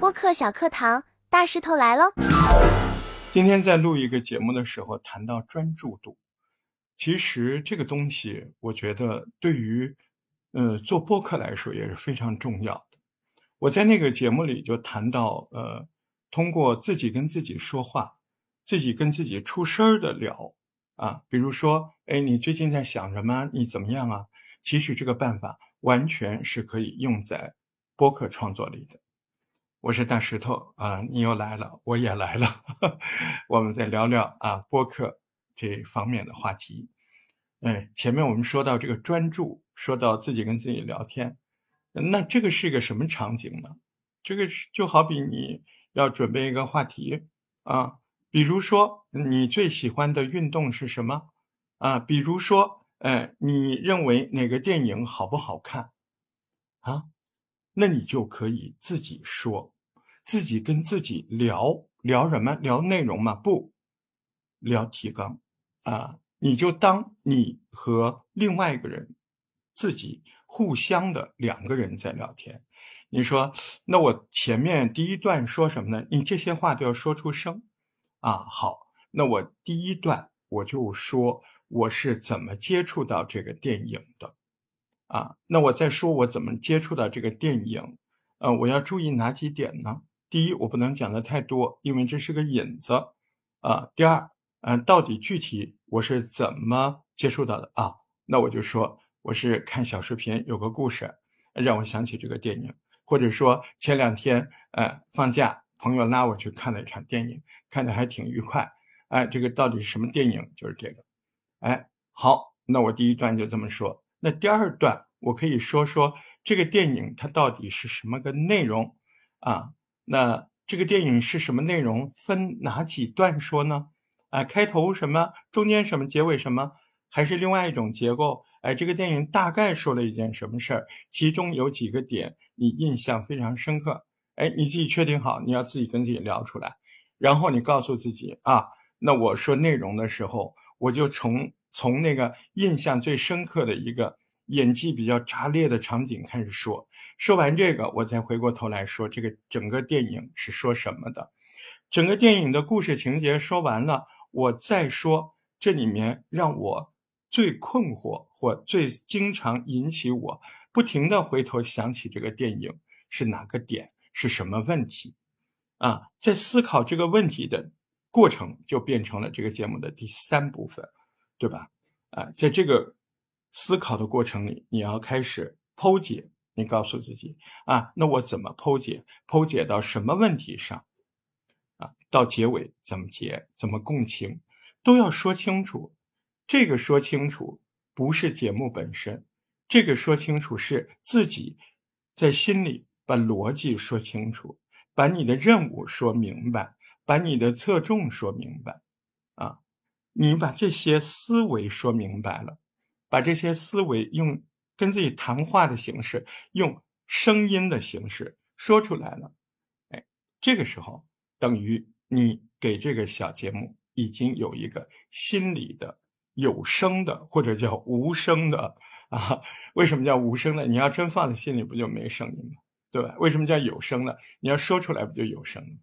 播客小课堂，大石头来喽！今天在录一个节目的时候，谈到专注度，其实这个东西，我觉得对于呃做播客来说也是非常重要的。我在那个节目里就谈到，呃，通过自己跟自己说话，自己跟自己出声的聊啊，比如说，哎，你最近在想什么？你怎么样啊？其实这个办法完全是可以用在播客创作里的。我是大石头啊，你又来了，我也来了，我们再聊聊啊播客这方面的话题。哎，前面我们说到这个专注，说到自己跟自己聊天，那这个是一个什么场景呢？这个就好比你要准备一个话题啊，比如说你最喜欢的运动是什么啊？比如说，哎，你认为哪个电影好不好看啊？那你就可以自己说。自己跟自己聊聊什么？聊内容吗？不，聊提纲啊！你就当你和另外一个人自己互相的两个人在聊天。你说，那我前面第一段说什么呢？你这些话都要说出声啊！好，那我第一段我就说我是怎么接触到这个电影的啊？那我再说我怎么接触到这个电影，呃，我要注意哪几点呢？第一，我不能讲的太多，因为这是个引子啊。第二，嗯，到底具体我是怎么接触到的啊？那我就说我是看小视频，有个故事让我想起这个电影，或者说前两天呃放假，朋友拉我去看了一场电影，看的还挺愉快。哎，这个到底是什么电影？就是这个。哎，好，那我第一段就这么说。那第二段我可以说说这个电影它到底是什么个内容啊？那这个电影是什么内容？分哪几段说呢？啊，开头什么，中间什么，结尾什么，还是另外一种结构？哎，这个电影大概说了一件什么事儿？其中有几个点你印象非常深刻？哎，你自己确定好，你要自己跟自己聊出来，然后你告诉自己啊，那我说内容的时候，我就从从那个印象最深刻的一个。演技比较炸裂的场景开始说，说完这个，我再回过头来说这个整个电影是说什么的。整个电影的故事情节说完了，我再说这里面让我最困惑或最经常引起我不停的回头想起这个电影是哪个点，是什么问题啊？在思考这个问题的过程，就变成了这个节目的第三部分，对吧？啊，在这个。思考的过程里，你要开始剖解。你告诉自己啊，那我怎么剖解？剖解到什么问题上？啊，到结尾怎么结？怎么共情？都要说清楚。这个说清楚不是节目本身，这个说清楚是自己在心里把逻辑说清楚，把你的任务说明白，把你的侧重说明白。啊，你把这些思维说明白了。把这些思维用跟自己谈话的形式，用声音的形式说出来了，哎，这个时候等于你给这个小节目已经有一个心理的有声的或者叫无声的啊？为什么叫无声的？你要真放在心里，不就没声音吗？对吧？为什么叫有声的？你要说出来，不就有声吗？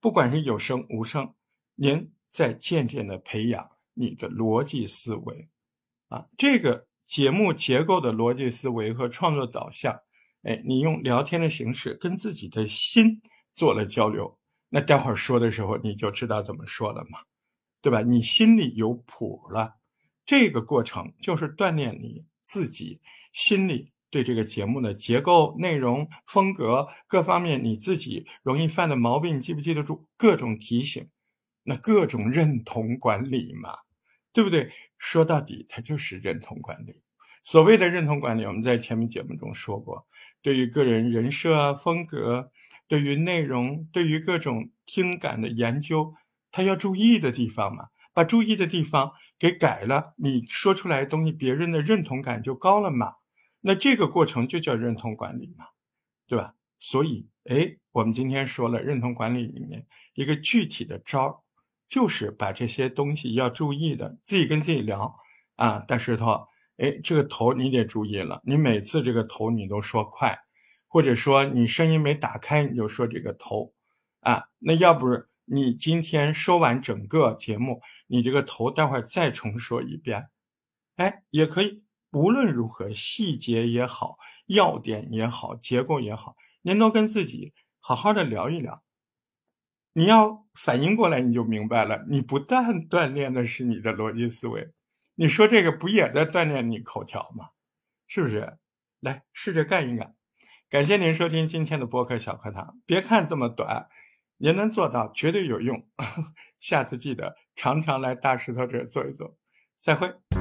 不管是有声无声，您在渐渐的培养你的逻辑思维。啊，这个节目结构的逻辑思维和创作导向，哎，你用聊天的形式跟自己的心做了交流，那待会儿说的时候你就知道怎么说了嘛，对吧？你心里有谱了，这个过程就是锻炼你自己心里对这个节目的结构、内容、风格各方面你自己容易犯的毛病，你记不记得住？各种提醒，那各种认同管理嘛。对不对？说到底，它就是认同管理。所谓的认同管理，我们在前面节目中说过，对于个人人设啊、风格，对于内容，对于各种听感的研究，他要注意的地方嘛，把注意的地方给改了，你说出来东西，别人的认同感就高了嘛。那这个过程就叫认同管理嘛，对吧？所以，哎，我们今天说了认同管理里面一个具体的招儿。就是把这些东西要注意的，自己跟自己聊啊，大石头，哎，这个头你得注意了，你每次这个头你都说快，或者说你声音没打开你就说这个头，啊，那要不你今天说完整个节目，你这个头待会儿再重说一遍，哎，也可以。无论如何，细节也好，要点也好，结构也好，您都跟自己好好的聊一聊。你要反应过来，你就明白了。你不但锻炼的是你的逻辑思维，你说这个不也在锻炼你口条吗？是不是？来试着干一干。感谢您收听今天的播客小课堂。别看这么短，您能做到绝对有用。下次记得常常来大石头这坐一坐。再会。